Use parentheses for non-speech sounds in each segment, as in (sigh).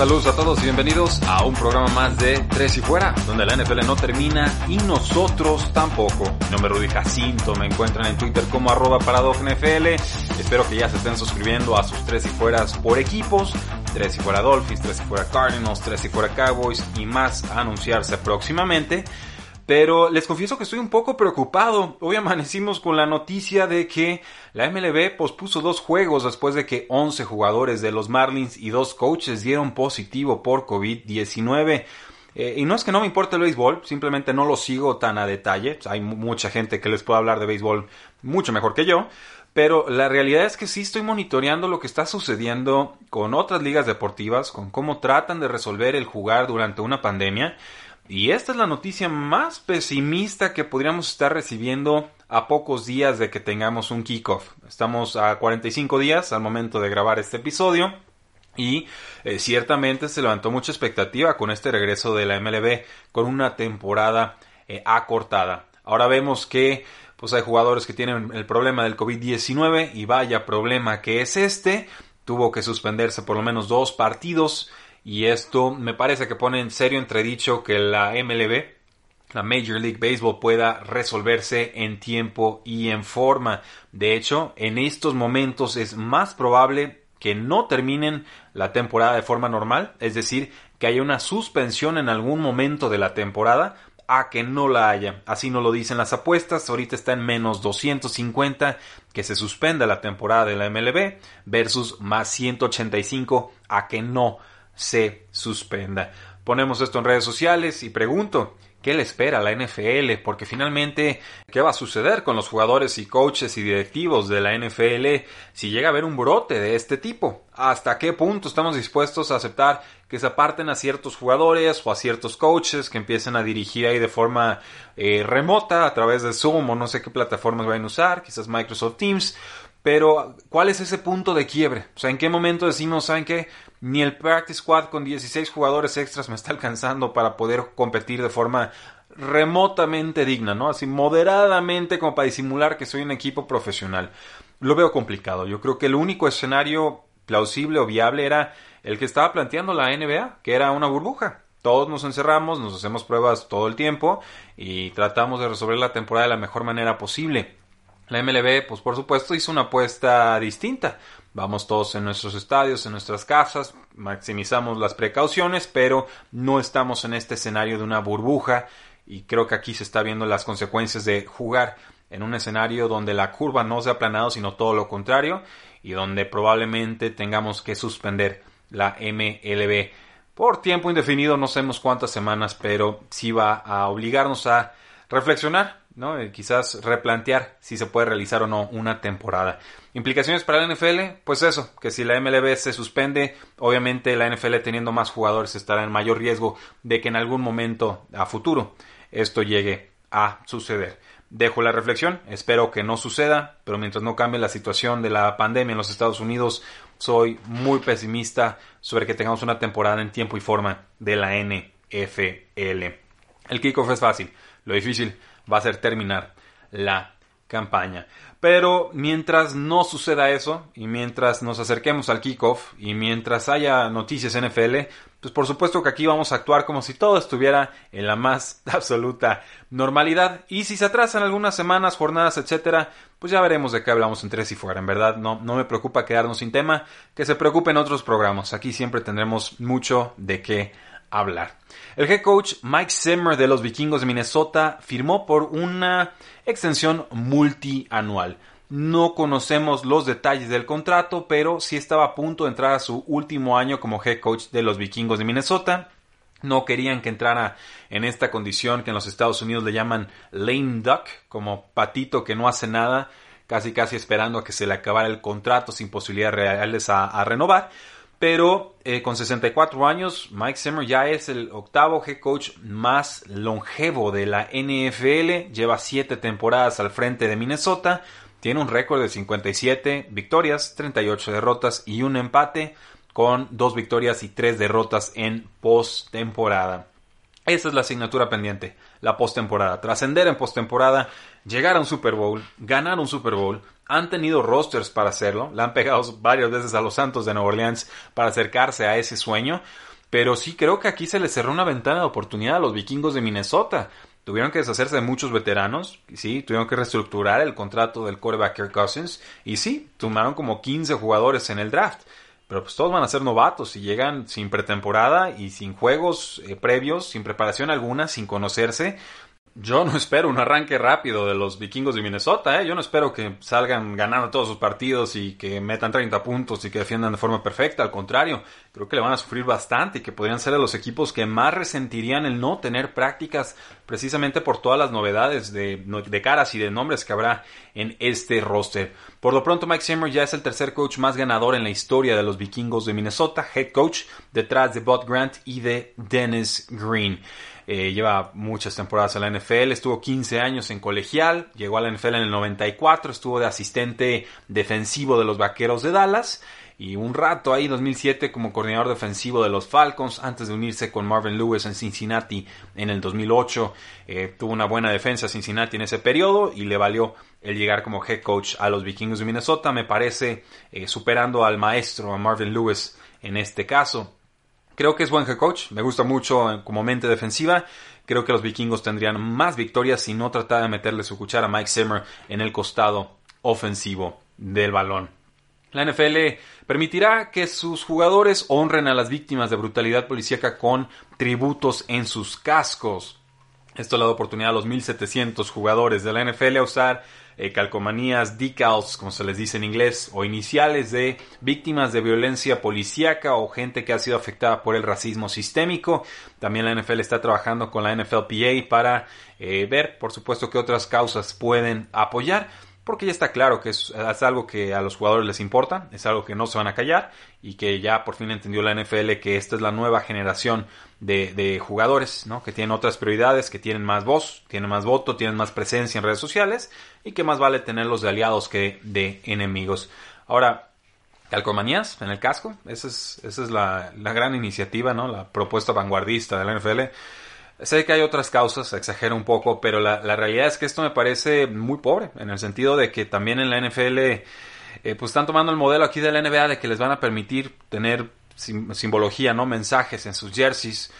Saludos a todos y bienvenidos a un programa más de Tres y Fuera, donde la NFL no termina y nosotros tampoco. Mi nombre es Rudy Jacinto, me encuentran en Twitter como arroba NFL. Espero que ya se estén suscribiendo a sus Tres y Fueras por equipos. Tres y Fuera Dolphins, Tres y Fuera Cardinals, Tres y Fuera Cowboys y más a anunciarse próximamente. Pero les confieso que estoy un poco preocupado. Hoy amanecimos con la noticia de que la MLB pospuso dos juegos después de que 11 jugadores de los Marlins y dos coaches dieron positivo por COVID-19. Eh, y no es que no me importe el béisbol, simplemente no lo sigo tan a detalle. Hay mucha gente que les puede hablar de béisbol mucho mejor que yo. Pero la realidad es que sí estoy monitoreando lo que está sucediendo con otras ligas deportivas, con cómo tratan de resolver el jugar durante una pandemia. Y esta es la noticia más pesimista que podríamos estar recibiendo a pocos días de que tengamos un kickoff. Estamos a 45 días al momento de grabar este episodio. Y eh, ciertamente se levantó mucha expectativa con este regreso de la MLB con una temporada eh, acortada. Ahora vemos que pues hay jugadores que tienen el problema del COVID-19 y vaya problema que es este. Tuvo que suspenderse por lo menos dos partidos y esto me parece que pone en serio entredicho que la MLB, la Major League Baseball, pueda resolverse en tiempo y en forma. De hecho, en estos momentos es más probable que no terminen la temporada de forma normal, es decir, que haya una suspensión en algún momento de la temporada a que no la haya. Así no lo dicen las apuestas. Ahorita está en menos 250 que se suspenda la temporada de la MLB versus más 185 a que no se suspenda. Ponemos esto en redes sociales y pregunto, ¿qué le espera a la NFL? Porque finalmente, ¿qué va a suceder con los jugadores y coaches y directivos de la NFL si llega a haber un brote de este tipo? ¿Hasta qué punto estamos dispuestos a aceptar que se aparten a ciertos jugadores o a ciertos coaches que empiecen a dirigir ahí de forma eh, remota a través de Zoom o no sé qué plataformas vayan a usar, quizás Microsoft Teams? Pero, ¿cuál es ese punto de quiebre? O sea, ¿en qué momento decimos, ¿saben qué? Ni el Practice Squad con 16 jugadores extras me está alcanzando para poder competir de forma remotamente digna, ¿no? Así moderadamente como para disimular que soy un equipo profesional. Lo veo complicado. Yo creo que el único escenario plausible o viable era el que estaba planteando la NBA, que era una burbuja. Todos nos encerramos, nos hacemos pruebas todo el tiempo y tratamos de resolver la temporada de la mejor manera posible. La MLB, pues por supuesto, hizo una apuesta distinta. Vamos todos en nuestros estadios, en nuestras casas, maximizamos las precauciones, pero no estamos en este escenario de una burbuja y creo que aquí se está viendo las consecuencias de jugar en un escenario donde la curva no se ha aplanado, sino todo lo contrario, y donde probablemente tengamos que suspender la MLB por tiempo indefinido, no sabemos cuántas semanas, pero sí va a obligarnos a reflexionar ¿no? Eh, quizás replantear si se puede realizar o no una temporada. Implicaciones para la NFL, pues eso, que si la MLB se suspende, obviamente la NFL teniendo más jugadores estará en mayor riesgo de que en algún momento a futuro esto llegue a suceder. Dejo la reflexión, espero que no suceda, pero mientras no cambie la situación de la pandemia en los Estados Unidos, soy muy pesimista sobre que tengamos una temporada en tiempo y forma de la NFL. El kickoff es fácil, lo difícil va a ser terminar la campaña. Pero mientras no suceda eso y mientras nos acerquemos al kickoff y mientras haya noticias NFL, pues por supuesto que aquí vamos a actuar como si todo estuviera en la más (laughs) absoluta normalidad. Y si se atrasan algunas semanas, jornadas, etcétera, pues ya veremos de qué hablamos en tres y fuera. En verdad, no, no me preocupa quedarnos sin tema, que se preocupen otros programas. Aquí siempre tendremos mucho de qué hablar. El head coach Mike Zimmer de los Vikingos de Minnesota firmó por una extensión multianual. No conocemos los detalles del contrato, pero sí estaba a punto de entrar a su último año como head coach de los Vikingos de Minnesota. no querían que entrara en esta condición que en los Estados Unidos le llaman lame duck, como patito que no hace nada, casi casi esperando a que se le acabara el contrato sin posibilidades reales a, renovar. Pero eh, con 64 años, Mike Zimmer ya es el octavo head coach más longevo de la NFL. Lleva 7 temporadas al frente de Minnesota. Tiene un récord de 57 victorias, 38 derrotas y un empate con dos victorias y tres derrotas en postemporada. Esa es la asignatura pendiente, la postemporada. Trascender en postemporada, llegar a un Super Bowl, ganar un Super Bowl. Han tenido rosters para hacerlo, le han pegado varias veces a los Santos de Nueva Orleans para acercarse a ese sueño. Pero sí creo que aquí se les cerró una ventana de oportunidad a los vikingos de Minnesota. Tuvieron que deshacerse de muchos veteranos, sí, tuvieron que reestructurar el contrato del quarterback Cousins, y sí, tomaron como 15 jugadores en el draft pero pues todos van a ser novatos y llegan sin pretemporada y sin juegos eh, previos, sin preparación alguna, sin conocerse. Yo no espero un arranque rápido de los vikingos de Minnesota, ¿eh? yo no espero que salgan ganando todos sus partidos y que metan 30 puntos y que defiendan de forma perfecta, al contrario, creo que le van a sufrir bastante y que podrían ser de los equipos que más resentirían el no tener prácticas precisamente por todas las novedades de, caras y de nombres que habrá en este roster. Por lo pronto Mike Zimmer ya es el tercer coach más ganador en la historia de los vikingos de Minnesota, head coach detrás de Bob Grant y de Dennis Green. Eh, lleva muchas temporadas en la NFL, estuvo 15 años en colegial, llegó a la NFL en el 94, estuvo de asistente defensivo de los Vaqueros de Dallas y un rato ahí 2007 como coordinador defensivo de los Falcons antes de unirse con Marvin Lewis en Cincinnati en el 2008. Eh, tuvo una buena defensa Cincinnati en ese periodo y le valió el llegar como head coach a los Vikingos de Minnesota, me parece eh, superando al maestro, a Marvin Lewis en este caso. Creo que es buen head coach, me gusta mucho como mente defensiva. Creo que los vikingos tendrían más victorias si no tratara de meterle su cuchara a Mike Zimmer en el costado ofensivo del balón. La NFL permitirá que sus jugadores honren a las víctimas de brutalidad policíaca con tributos en sus cascos. Esto le da oportunidad a los 1.700 jugadores de la NFL a usar eh, calcomanías, decals, como se les dice en inglés, o iniciales de víctimas de violencia policíaca o gente que ha sido afectada por el racismo sistémico. También la NFL está trabajando con la NFLPA para eh, ver, por supuesto, qué otras causas pueden apoyar porque ya está claro que es, algo que a los jugadores les importa, es algo que no se van a callar y que ya por fin entendió la NFL que esta es la nueva generación de, jugadores, ¿no? Que tienen otras prioridades, que tienen más voz, tienen más voto, tienen más presencia en redes sociales y que más vale tenerlos de aliados que de enemigos. Ahora, calcomanías en el casco, esa es, esa es la, la gran iniciativa, ¿no? La propuesta vanguardista de la NFL Sé que hay otras causas, exagero un poco, pero la, realidad es que esto me parece muy pobre, en el sentido de que también en la NFL, eh, pues están tomando el modelo aquí de la NBA de que les van a permitir tener simbología, ¿no? Mensajes en sus jerseys.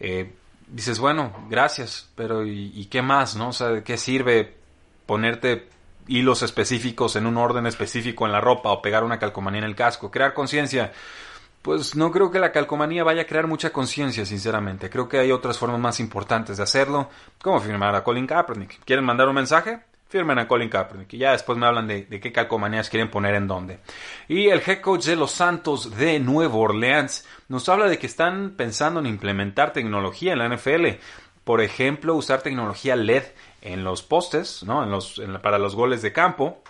Eh, dices, bueno, gracias, pero ¿y, ¿y, qué más, no? O sea, ¿de qué sirve ponerte hilos específicos en un orden específico en la ropa o pegar una calcomanía en el casco? Crear conciencia pues no creo que la calcomanía vaya a crear mucha conciencia, sinceramente. Creo que hay otras formas más importantes de hacerlo, como firmar a Colin Kaepernick. ¿Quieren mandar un mensaje? Firmen a Colin Kaepernick y ya después me hablan de, qué calcomanías quieren poner en dónde. Y el head coach de los Santos de Nueva Orleans nos habla de que están pensando en implementar tecnología en la NFL. Por ejemplo, usar tecnología LED en los postes, ¿no? En los, para los goles de campo.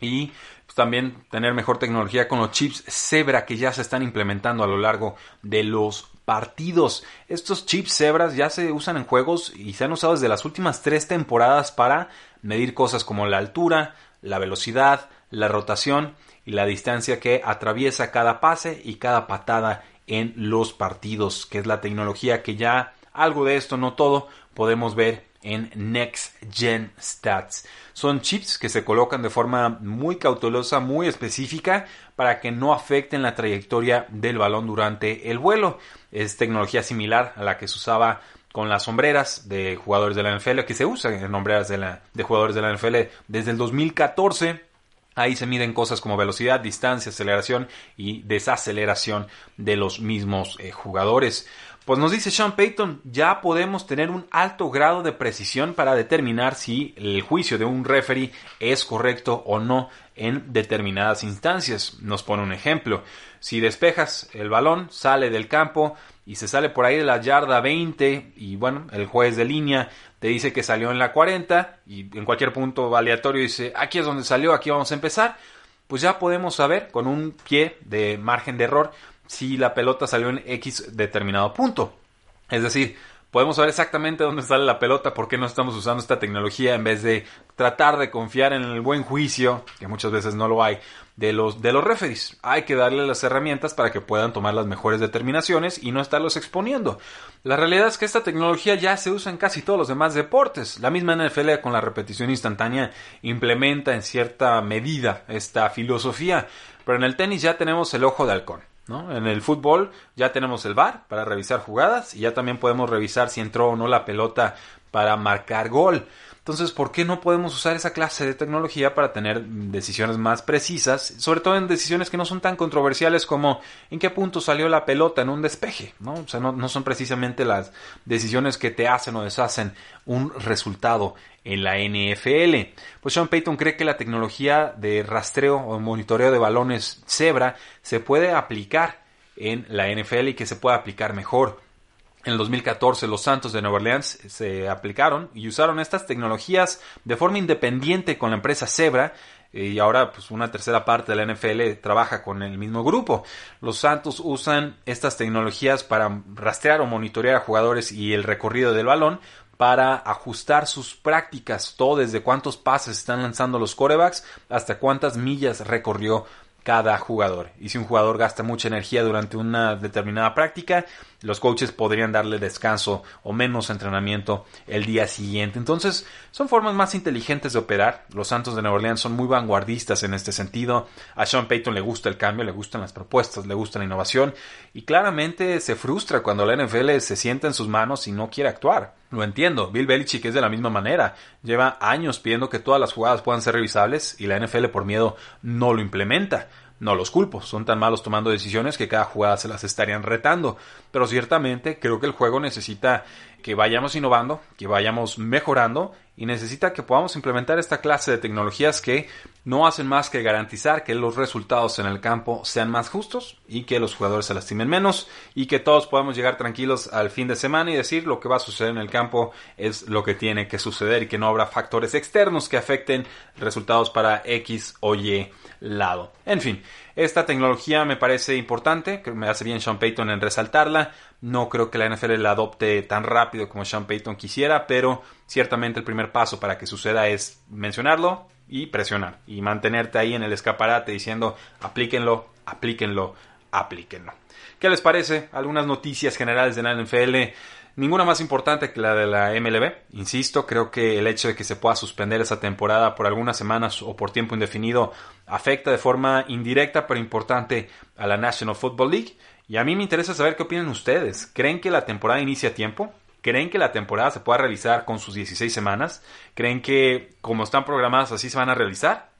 Y pues, también tener mejor tecnología con los chips Zebra que ya se están implementando a lo largo de los partidos. Estos chips Zebras ya se usan en juegos y se han usado desde las últimas tres temporadas para medir cosas como la altura, la velocidad, la rotación y la distancia que atraviesa cada pase y cada patada en los partidos, que es la tecnología que ya algo de esto, no todo, podemos ver en Next Gen Stats. Son chips que se colocan de forma muy cautelosa, muy específica, para que no afecten la trayectoria del balón durante el vuelo. Es tecnología similar a la que se usaba con las sombreras de jugadores de la NFL, que se usan en sombreras de, la, de jugadores de la NFL desde el 2014. Ahí se miden cosas como velocidad, distancia, aceleración y desaceleración de los mismos eh, jugadores. Pues nos dice Sean Payton, ya podemos tener un alto grado de precisión para determinar si el juicio de un referee es correcto o no en determinadas instancias. Nos pone un ejemplo. Si despejas el balón, sale del campo y se sale por ahí de la yarda 20 y bueno, el juez de línea te dice que salió en la 40 y en cualquier punto aleatorio dice aquí es donde salió, aquí vamos a empezar, pues ya podemos saber con un pie de margen de error si la pelota salió en X determinado punto. Es decir, podemos saber exactamente dónde sale la pelota, por qué no estamos usando esta tecnología en vez de tratar de confiar en el buen juicio, que muchas veces no lo hay, de los, de los referees. Hay que darle las herramientas para que puedan tomar las mejores determinaciones y no estarlos exponiendo. La realidad es que esta tecnología ya se usa en casi todos los demás deportes. La misma NFL con la repetición instantánea implementa en cierta medida esta filosofía, pero en el tenis ya tenemos el ojo de halcón. En el fútbol ya tenemos el VAR para revisar jugadas y ya también podemos revisar si entró o no la pelota para marcar gol. Entonces, ¿por qué no podemos usar esa clase de tecnología para tener decisiones más precisas, sobre todo en decisiones que no son tan controversiales como en qué punto salió la pelota en un despeje? ¿no? O sea, no, son precisamente las decisiones que te hacen o deshacen un resultado en la NFL. Pues Sean Payton cree que la tecnología de rastreo o monitoreo de balones cebra se puede aplicar en la NFL y que se puede aplicar mejor. En el 2014 los Santos de Nueva Orleans se aplicaron y usaron estas tecnologías de forma independiente con la empresa Zebra y ahora pues una tercera parte de la NFL trabaja con el mismo grupo. Los Santos usan estas tecnologías para rastrear o monitorear a jugadores y el recorrido del balón para ajustar sus prácticas, todo desde cuántos pases están lanzando los corebacks hasta cuántas millas recorrió cada jugador. Y si un jugador gasta mucha energía durante una determinada práctica, los coaches podrían darle descanso o menos entrenamiento el día siguiente. Entonces, son formas más inteligentes de operar. Los Santos de Nueva Orleans son muy vanguardistas en este sentido. A Sean Payton le gusta el cambio, le gustan las propuestas, le gusta la innovación y claramente se frustra cuando la NFL se sienta en sus manos y no quiere actuar. Lo entiendo, Bill Belichick es de la misma manera. Lleva años pidiendo que todas las jugadas puedan ser revisables y la NFL por miedo no lo implementa. No los culpo, son tan malos tomando decisiones que cada jugada se las estarían retando. Pero ciertamente creo que el juego necesita que vayamos innovando, que vayamos mejorando y necesita que podamos implementar esta clase de tecnologías que no hacen más que garantizar que los resultados en el campo sean más justos y que los jugadores se lastimen menos y que todos podamos llegar tranquilos al fin de semana y decir lo que va a suceder en el campo es lo que tiene que suceder y que no habrá factores externos que afecten resultados para X o Y lado. En fin, esta tecnología me parece importante, que me hace bien Sean Payton en resaltarla. No creo que la NFL la adopte tan rápido como Sean Payton quisiera, pero ciertamente el primer paso para que suceda es mencionarlo y presionar y mantenerte ahí en el escaparate diciendo aplíquenlo, aplíquenlo, aplíquenlo. ¿Qué les parece? Algunas noticias generales de la NFL. Ninguna más importante que la de la MLB. Insisto, creo que el hecho de que se pueda suspender esa temporada por algunas semanas o por tiempo indefinido afecta de forma indirecta pero importante a la National Football League. Y a mí me interesa saber qué opinan ustedes. ¿Creen que la temporada inicia a tiempo? ¿Creen que la temporada se pueda realizar con sus 16 semanas? ¿Creen que como están programadas así se van a realizar?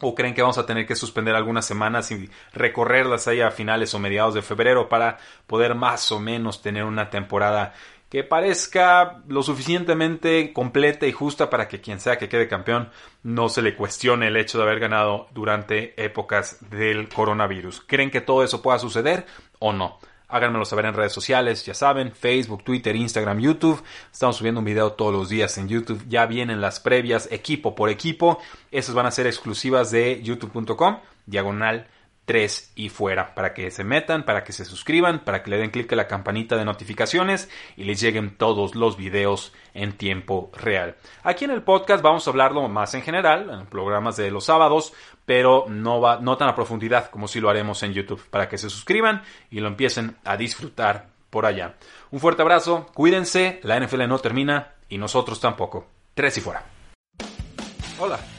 ¿O creen que vamos a tener que suspender algunas semanas y recorrerlas ahí a finales o mediados de febrero para poder más o menos tener una temporada que parezca lo suficientemente completa y justa para que quien sea que quede campeón no se le cuestione el hecho de haber ganado durante épocas del coronavirus. ¿Creen que todo eso pueda suceder o no? Háganmelo saber en redes sociales, ya saben, Facebook, Twitter, Instagram, YouTube. Estamos subiendo un video todos los días en YouTube. Ya vienen las previas equipo por equipo. Esas van a ser exclusivas de youtube.com, diagonal 3 y fuera, para que se metan, para que se suscriban, para que le den clic a la campanita de notificaciones y les lleguen todos los videos en tiempo real. Aquí en el podcast vamos a hablarlo más en general, en programas de los sábados, pero no, va, no tan a profundidad como si lo haremos en YouTube, para que se suscriban y lo empiecen a disfrutar por allá. Un fuerte abrazo, cuídense, la NFL no termina y nosotros tampoco. Tres y fuera. Hola,